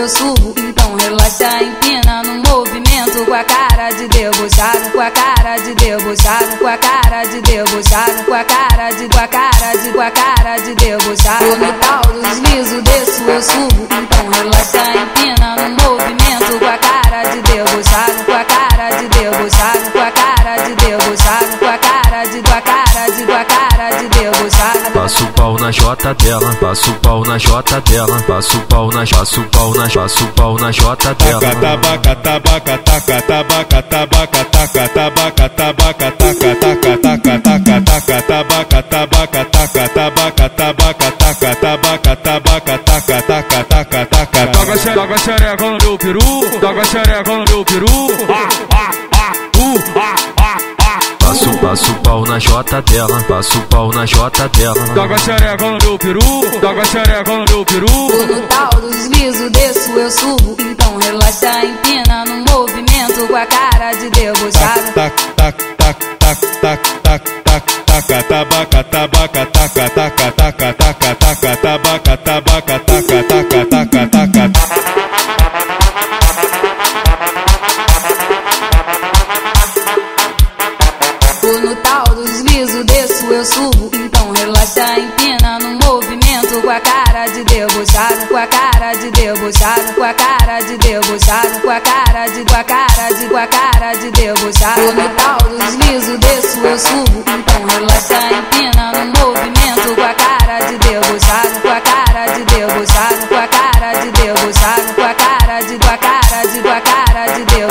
eu subo. Então relaxa, empina no movimento com a cara de debochado, com a cara de debochado, com a cara de debochado, com a cara de, com a cara de, com a cara de debochado. No tal do deslizo desço eu subo. Então relaxa, empina no movimento com a cara de debochado, com a cara de debochado, com a cara de debochado, com a cara de, com a cara debochado. Passo o pau na jota dela, passo o pau na jota dela, passo o pau na, passo o pau na, passo o pau na jota dela. Taca, tabaca, taca, tabaca, tabaca, taca, tabaca, tabaca, taca, taca, taca, taca, taca, tabaca, tabaca, taca, tabaca, tabaca, taca, tabaca, tabaca, taca, taca, taca, taca. Toca xereca no meu peru, toca xereca no meu peru. Passo, pau na jota dela, passo o pau na jota dela. Toca xereca no meu peru, toca xereca no meu peru. No tal do deslizo, desço, eu subo, então relaxa, empina no movimento, com a cara de debochado. Tac, tac, tac, tac, tac, tac, tac, taca, tabaca, tabaca, taca, taca, taca, taca, taca, tabaca, tabaca, eu subo, então relaxa, empina no movimento, com a cara de debochado, com a cara de debochado, com a cara de debochado, com a cara de, com a cara de, com a cara de debochado. No tal deslizo, desço, eu subo, então relaxa, empina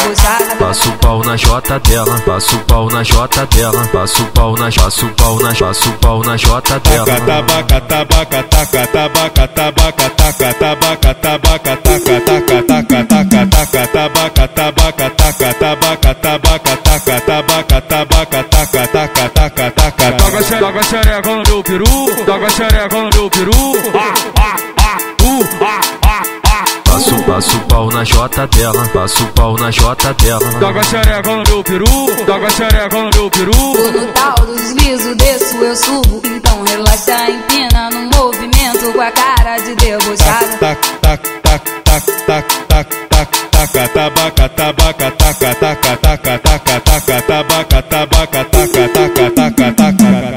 debochado. Passo o pau na jota dela, passo o pau na jota dela, passo o pau na, passo o pau na, passo o pau na jota Taca, dela. tabaca, tabaca, taca, tabaca, tabaca, taca, tabaca, tabaca, taca, taca, taca, taca, taca, tabaca, tabaca, taca, tabaca, tabaca, taca, tabaca, tabaca, taca, taca, taca, taca. Toca xe- toca xereca no meu peru, toca xereca no meu peru. Ah, ah, ah, uh, ah. Passo, o pau na jota dela, passo o pau na jota dela. Toca xereca no meu peru, toca xereca no meu peru. No tal do deslizo, desço, eu subo, então relaxa, empina no movimento, com a cara de debochado. Tac, tac, tac, tac, tac, tac, tac, taca, tabaca, tabaca, taca, taca, taca, taca, taca, tabaca, tabaca, taca, taca, taca, taca.